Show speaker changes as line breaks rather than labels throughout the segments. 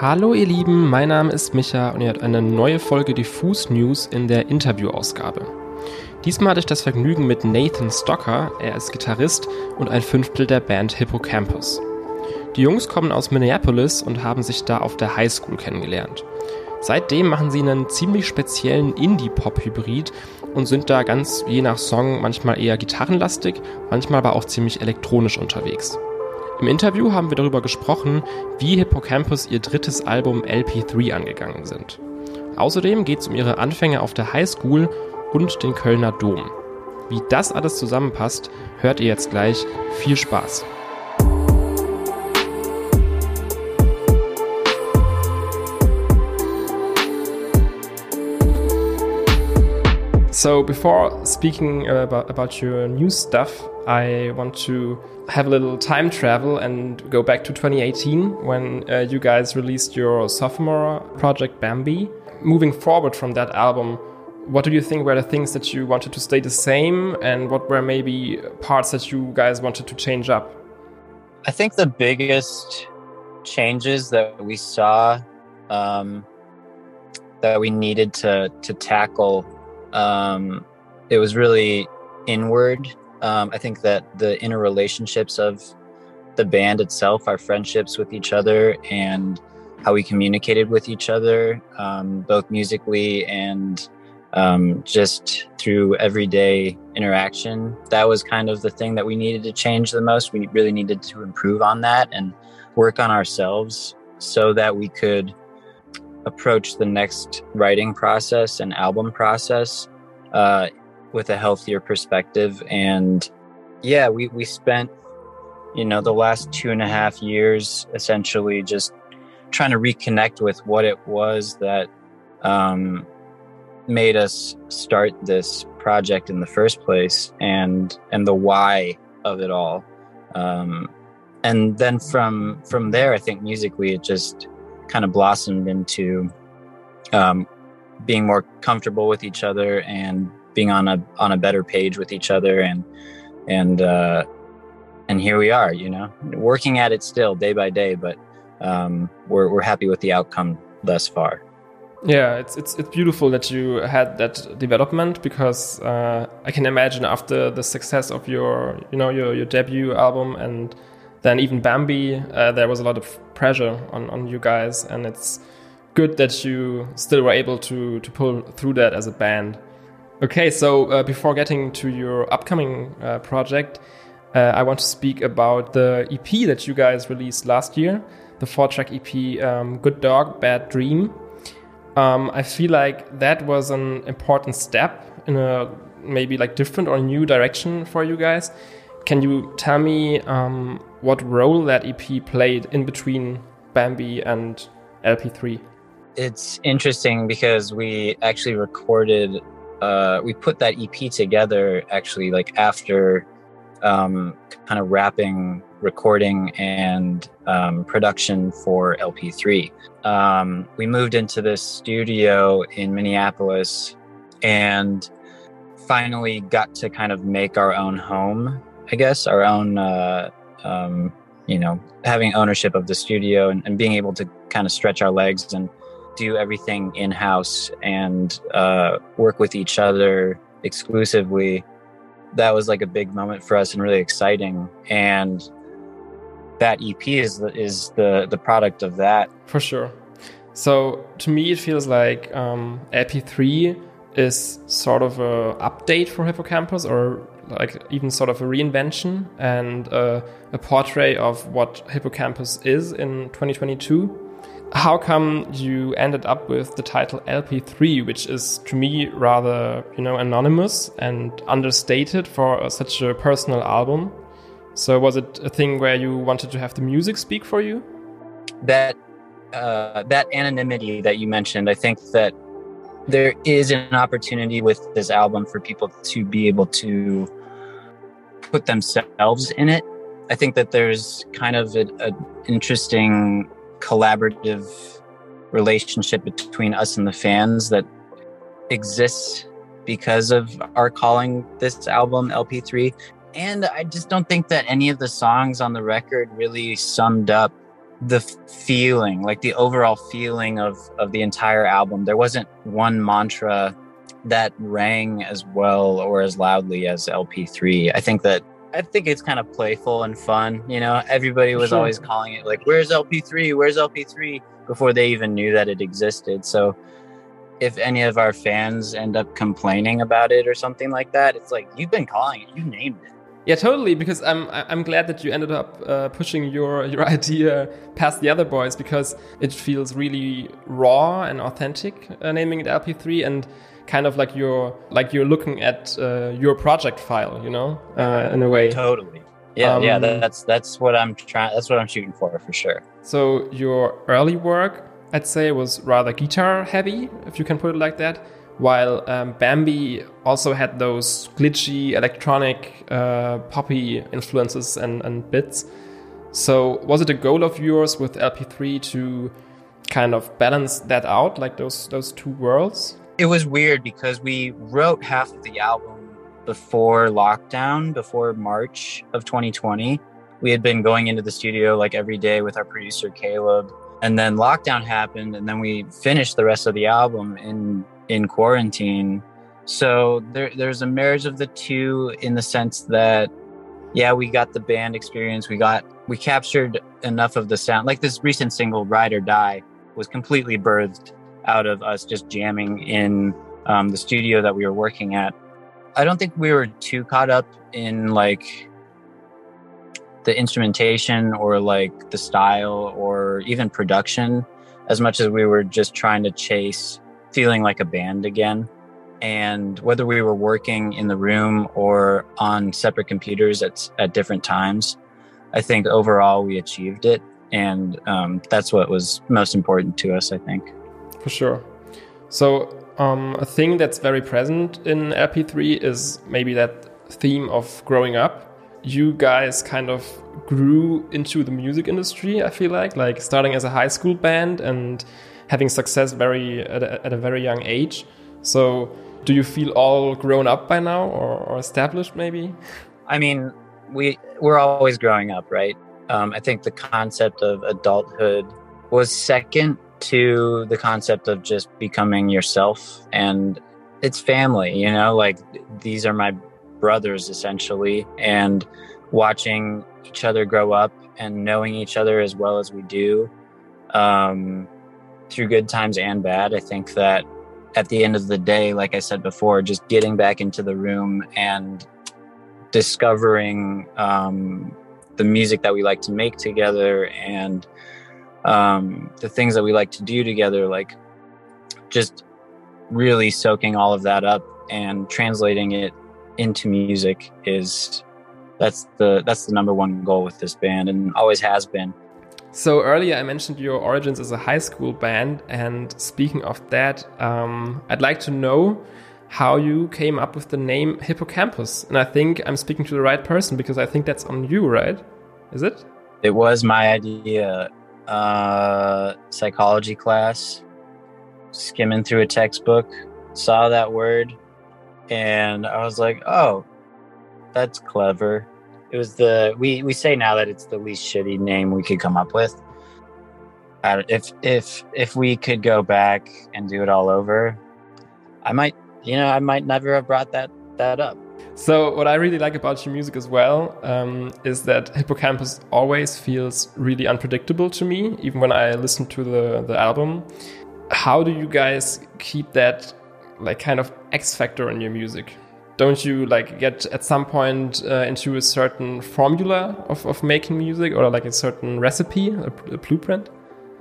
Hallo ihr Lieben, mein Name ist Micha und ihr habt eine neue Folge Diffus News in der Interviewausgabe. Diesmal hatte ich das Vergnügen mit Nathan Stocker, er ist Gitarrist und ein Fünftel der Band Hippocampus. Die Jungs kommen aus Minneapolis und haben sich da auf der Highschool kennengelernt. Seitdem machen sie einen ziemlich speziellen Indie-Pop-Hybrid und sind da ganz je nach Song manchmal eher gitarrenlastig, manchmal aber auch ziemlich elektronisch unterwegs. Im Interview haben wir darüber gesprochen, wie Hippocampus ihr drittes Album LP3 angegangen sind. Außerdem geht es um ihre Anfänge auf der Highschool und den Kölner Dom. Wie das alles zusammenpasst, hört ihr jetzt gleich. Viel Spaß! So before speaking about, about your new stuff, I want to have a little time travel and go back to 2018 when uh, you guys released your sophomore project Bambi. Moving forward from that album, what do you think were the things that you wanted to stay the same and what were maybe parts that you guys wanted to change up?
I think the biggest changes that we saw um, that we needed to to tackle um, it was really inward. Um, I think that the interrelationships of the band itself, our friendships with each other, and how we communicated with each other, um, both musically and um, just through everyday interaction. That was kind of the thing that we needed to change the most. We really needed to improve on that and work on ourselves so that we could approach the next writing process and album process uh, with a healthier perspective. And yeah, we, we spent, you know, the last two and a half years essentially just trying to reconnect with what it was that um, made us start this project in the first place and and the why of it all um, and then from from there i think musically it just kind of blossomed into um, being more comfortable with each other and being on a on a better page with each other and and uh, and here we are you know working at it still day by day but um, we're, we're happy with the outcome thus far
yeah it's it's, it's beautiful that you had that development because uh, i can imagine after the success of your you know your, your debut album and then even bambi uh, there was a lot of pressure on, on you guys and it's good that you still were able to to pull through that as a band. Okay, so uh, before getting to your upcoming uh, project, uh, I want to speak about the EP that you guys released last year, the four-track EP um, "Good Dog, Bad Dream." Um, I feel like that was an important step in a maybe like different or new direction for you guys. Can you tell me um, what role that EP played in between Bambi and LP3?
it's interesting because we actually recorded uh, we put that ep together actually like after um, kind of wrapping recording and um, production for lp3 um, we moved into this studio in minneapolis and finally got to kind of make our own home i guess our own uh, um, you know having ownership of the studio and, and being able to kind of stretch our legs and do everything in house and uh, work with each other exclusively, that was like a big moment for us and really exciting. And that EP is the, is the the product of that
for sure. So to me, it feels like um, LP3 is sort of a update for Hippo Campus, or like even sort of a reinvention and uh, a portrait of what Hippo Campus is in 2022 how come you ended up with the title LP3, which is to me rather, you know, anonymous and understated for such a personal album? So was it a thing where you wanted to have the music speak for you?
That uh, that anonymity that you mentioned, I think that there is an opportunity with this album for people to be able to put themselves in it. I think that there's kind of an interesting collaborative relationship between us and the fans that exists because of our calling this album LP3. And I just don't think that any of the songs on the record really summed up the feeling, like the overall feeling of of the entire album. There wasn't one mantra that rang as well or as loudly as LP3. I think that I think it's kind of playful and fun. You know, everybody was sure. always calling it like, "Where's LP3? Where's LP3?" before they even knew that it existed. So, if any of our fans end up complaining about it or something like that, it's like you've been calling it, you named it.
Yeah, totally. Because I'm I'm glad that you ended up uh, pushing your your idea past the other boys because it feels really raw and authentic uh, naming it LP3 and kind of like you're like you're looking at uh, your project file, you know, uh, in a way.
Totally. Yeah, um, yeah. That's that's what I'm trying. That's what I'm shooting for, for sure.
So your early work, I'd say, was rather guitar heavy, if you can put it like that. While um, Bambi also had those glitchy electronic uh, poppy influences and, and bits. So was it a goal of yours with LP3 to kind of balance that out, like those those two worlds?
It was weird because we wrote half of the album before lockdown, before March of 2020. We had been going into the studio like every day with our producer Caleb, and then lockdown happened, and then we finished the rest of the album in in quarantine. So there, there's a marriage of the two in the sense that, yeah, we got the band experience. We got we captured enough of the sound. Like this recent single, "Ride or Die," was completely birthed out of us just jamming in um, the studio that we were working at. I don't think we were too caught up in like the instrumentation or like the style or even production as much as we were just trying to chase feeling like a band again. And whether we were working in the room or on separate computers at, at different times, I think overall we achieved it. And um, that's what was most important to us, I think
for sure. So um, a thing that's very present in LP3 is maybe that theme of growing up. You guys kind of grew into the music industry. I feel like, like starting as a high school band and having success very at a, at a very young age. So, do you feel all grown up by now, or, or established maybe?
I mean, we we're always growing up, right? Um, I think the concept of adulthood was second to the concept of just becoming yourself and it's family you know like these are my brothers essentially and watching each other grow up and knowing each other as well as we do um, through good times and bad i think that at the end of the day like i said before just getting back into the room and discovering um, the music that we like to make together and um, the things that we like to do together, like just really soaking all of that up and translating it into music is that's the that's the number one goal with this band and always has been.
So earlier I mentioned your origins as a high school band, and speaking of that, um, I'd like to know how you came up with the name Hippo Campus. And I think I'm speaking to the right person because I think that's on you, right? Is it?
It was my idea uh, psychology class, skimming through a textbook, saw that word, and I was like, "Oh, that's clever." It was the we we say now that it's the least shitty name we could come up with. If if if we could go back and do it all over, I might you know I might never have brought that that up.
So what I really like about your music as well um, is that Hippo Campus always feels really unpredictable to me, even when I listen to the the album. How do you guys keep that like kind of X factor in your music? Don't you like get at some point uh, into a certain formula of, of making music or like a certain recipe, a, a blueprint?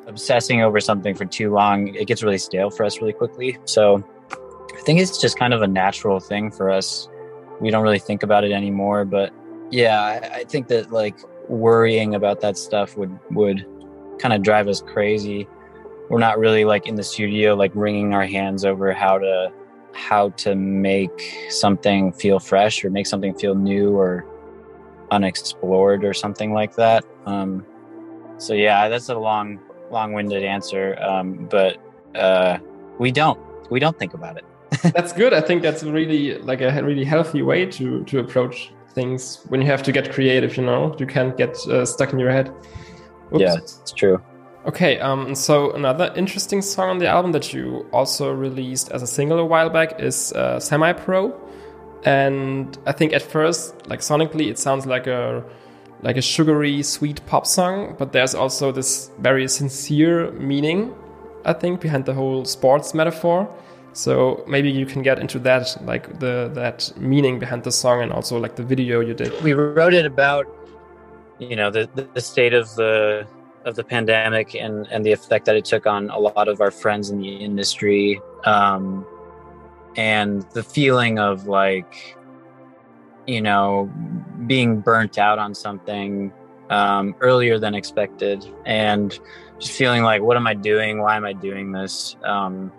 Obsessing over something for too long, it gets really stale for us really quickly. So I think it's just kind of a natural thing for us we don't really think about it anymore. But yeah, I, I think that like worrying about that stuff would would kind of drive us crazy. We're not really like in the studio like wringing our hands over how to how to make something feel fresh or make something feel new or unexplored or something like that. Um, so yeah, that's a long long-winded answer, um, but uh, we don't we don't think about it
that's good. I think that's really like a really healthy way to to approach things when you have to get creative. You know, you can't get uh, stuck in your head.
Oops. Yeah, it's true.
Okay, um, so another interesting song on the album that you also released as a single a while back is uh, Semi Pro, and I think at first, like sonically, it sounds like a like a sugary, sweet pop song, but there's also this very sincere meaning, I think, behind the whole sports metaphor. So maybe you can get into that, like the that meaning behind the song, and also like the video you did.
We wrote it about, you know, the the state of the of the pandemic and and the effect that it took on a lot of our friends in the industry um, and the feeling of like you know being burnt out on something um, earlier than expected and just feeling like what am i doing why am i doing this um,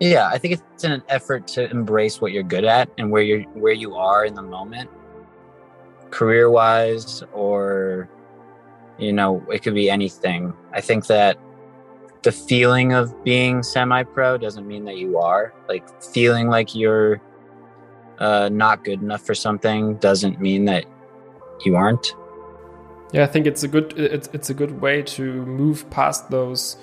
yeah i think it's an effort to embrace what you're good at and where you're where you are in the moment. Career wise or you know it could be anything. I think that the feeling of being semi-pro doesn't mean that you are. Like feeling like you're uh, not good enough for something doesn't mean that you aren't.
Yeah i think it's a good it's, it's a good way to move past those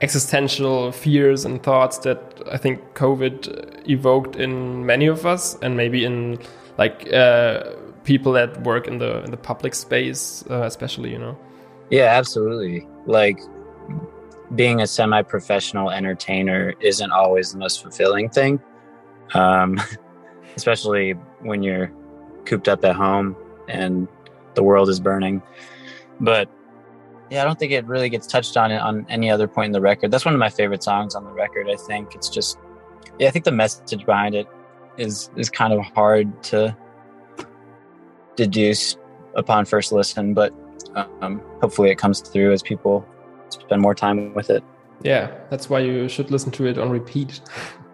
existential fears and thoughts that i think covid evoked in many of us and maybe in like uh, people that work in the in the public space uh, especially you know
yeah, absolutely. Like being a semi-professional entertainer isn't always the most fulfilling thing, um, especially when you're cooped up at home and the world is burning. But yeah, I don't think it really gets touched on on any other point in the record. That's one of my favorite songs on the record. I think it's just, yeah, I think the message behind it is is kind of hard to deduce upon first listen, but um, hopefully it comes through as people spend more time with it.
Yeah, that's why you should listen to it on repeat.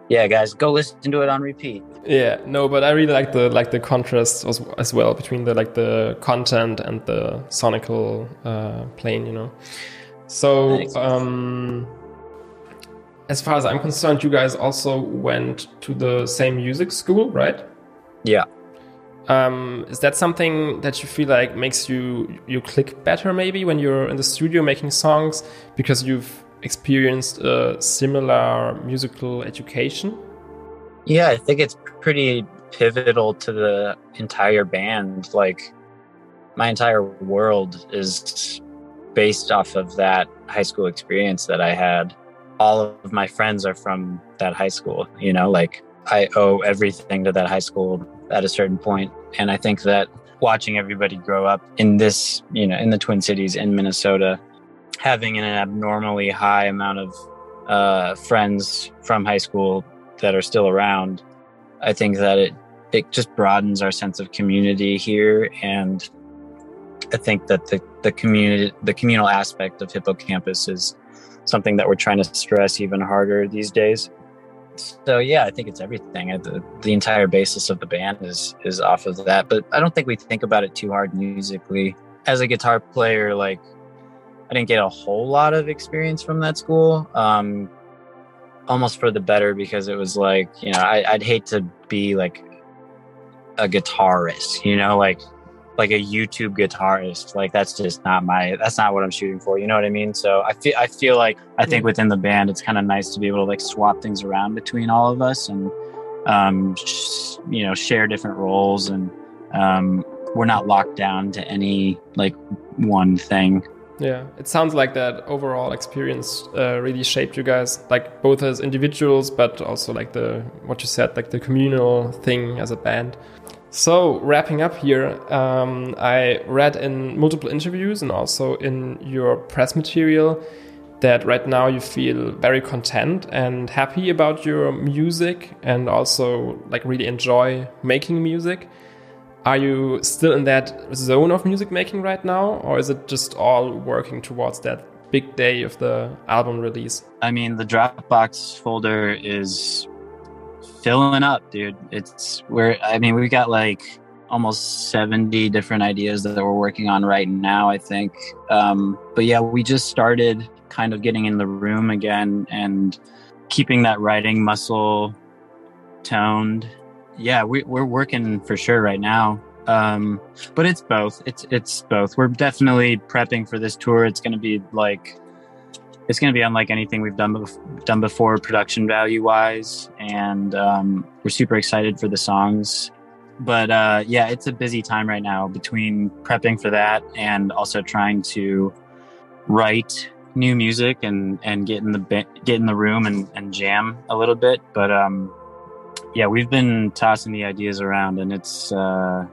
yeah, guys, go listen to it on repeat.
Yeah, no, but I really like the like the contrast as, as well between the like the content and the sonical uh, plane, you know. So, um, as far as I'm concerned, you guys also went to the same music school, right?
Yeah.
Um, is that something that you feel like makes you you click better maybe when you're in the studio making songs because you've experienced a similar musical education?
Yeah, I think it's pretty pivotal to the entire band. Like my entire world is based off of that high school experience that I had. All of my friends are from that high school, you know, like I owe everything to that high school at a certain point. And I think that watching everybody grow up in this, you know, in the Twin Cities in Minnesota, having an abnormally high amount of uh, friends from high school that are still around, I think that it it just broadens our sense of community here, and I think that the the community the communal aspect of Hippo Campus is something that we're trying to stress even harder these days so yeah, I think it's everything. The, the entire basis of the band is is off of that. But I don't think we think about it too hard musically. As a guitar player, like I didn't get a whole lot of experience from that school. Um, almost for the better because it was like you know I, I'd hate to be like a guitarist, you know, like like a YouTube guitarist. Like that's just not my that's not what I'm shooting for. You know what I mean? So I feel I feel like I think within the band it's kind of nice to be able to like swap things around between all of us and um sh- you know share different roles and um we're not locked down to any like one thing.
Yeah, it sounds like that overall experience uh, really shaped you guys, like both as individuals, but also like the what you said, like the communal thing as a band. So, wrapping up here, um, I read in multiple interviews and also in your press material that right now you feel very content and happy about your music and also like really enjoy making music. Are you still in that zone of music making right now, or is it just all working towards that big day of the album release?
I mean, the Dropbox folder is filling up, dude. It's we're I mean, we've got like almost 70 different ideas that we're working on right now, I think. Um, but yeah, we just started kind of getting in the room again and keeping that writing muscle toned. Yeah, we, we're working for sure right now. Um, but it's both. It's it's both. We're definitely prepping for this tour. It's going to be like it's going to be unlike anything we've done done before, production value wise, and um, we're super excited for the songs. But uh, yeah, it's a busy time right now between prepping for that and also trying to write new music and and get in the ba- get in the room and, and jam a little bit. But um, yeah, we've been tossing the ideas around, and it's uh,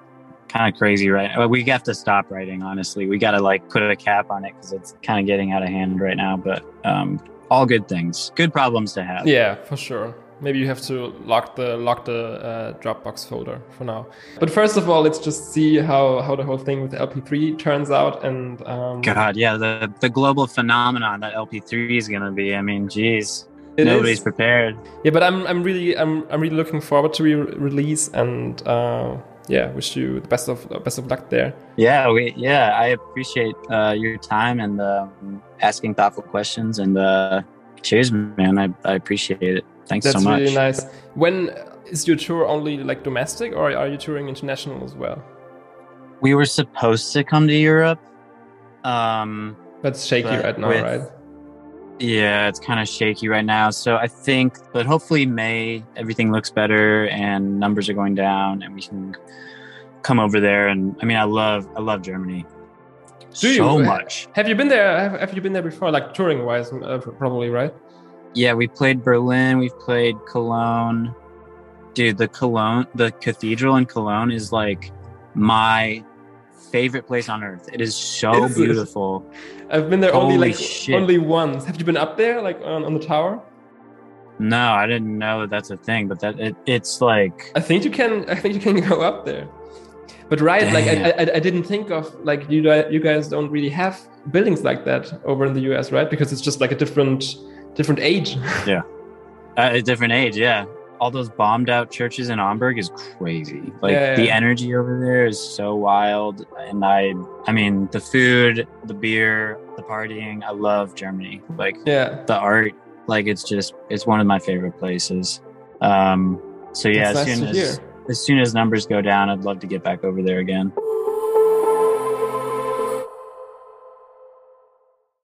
kind of crazy, right? We have to stop writing. Honestly, we got to like put a cap on it because it's kind of getting out of hand right now. But um, all good things, good problems to have.
Yeah, for sure. Maybe you have to lock the lock the uh, Dropbox folder for now. But first of all, let's just see how how the whole thing with LP3 turns out. And um,
God, yeah, the the global phenomenon that LP3 is going to be. I mean, geez. Nobody's is. prepared.
Yeah, but I'm I'm really I'm I'm really looking forward to re- release and uh, yeah, wish you the best of best of luck there.
Yeah, we yeah, I appreciate uh, your time and um, asking thoughtful questions and uh, cheers, man. I, I appreciate it. Thanks
That's
so much.
That's really nice. When is your tour only like domestic, or are you touring international as well?
We were supposed to come to Europe. Um,
That's shaky right now, with, right?
Yeah, it's kind of shaky right now. So I think, but hopefully May everything looks better and numbers are going down, and we can come over there. And I mean, I love, I love Germany.
Do so you? much. Have you been there? Have, have you been there before, like touring wise? Uh, probably, right?
Yeah, we played Berlin. We've played Cologne. Dude, the Cologne, the cathedral in Cologne is like my favorite place on earth. It is so is beautiful.
I've been there Holy only like shit. only once. Have you been up there, like on, on the tower?
No, I didn't know that that's a thing. But that it, it's like
I think you can. I think you can go up there. But right, Damn. like I, I, I didn't think of like you you guys don't really have buildings like that over in the US, right? Because it's just like a different different age.
yeah, uh, a different age. Yeah, all those bombed out churches in Hamburg is crazy. Like yeah, yeah. the energy over there is so wild. And I, I mean, the food, the beer, the partying. I love Germany. Like yeah, the art. Like it's just, it's one of my favorite places. Um, so yeah, That's as soon as, as soon as numbers go down, I'd love to get back over there again.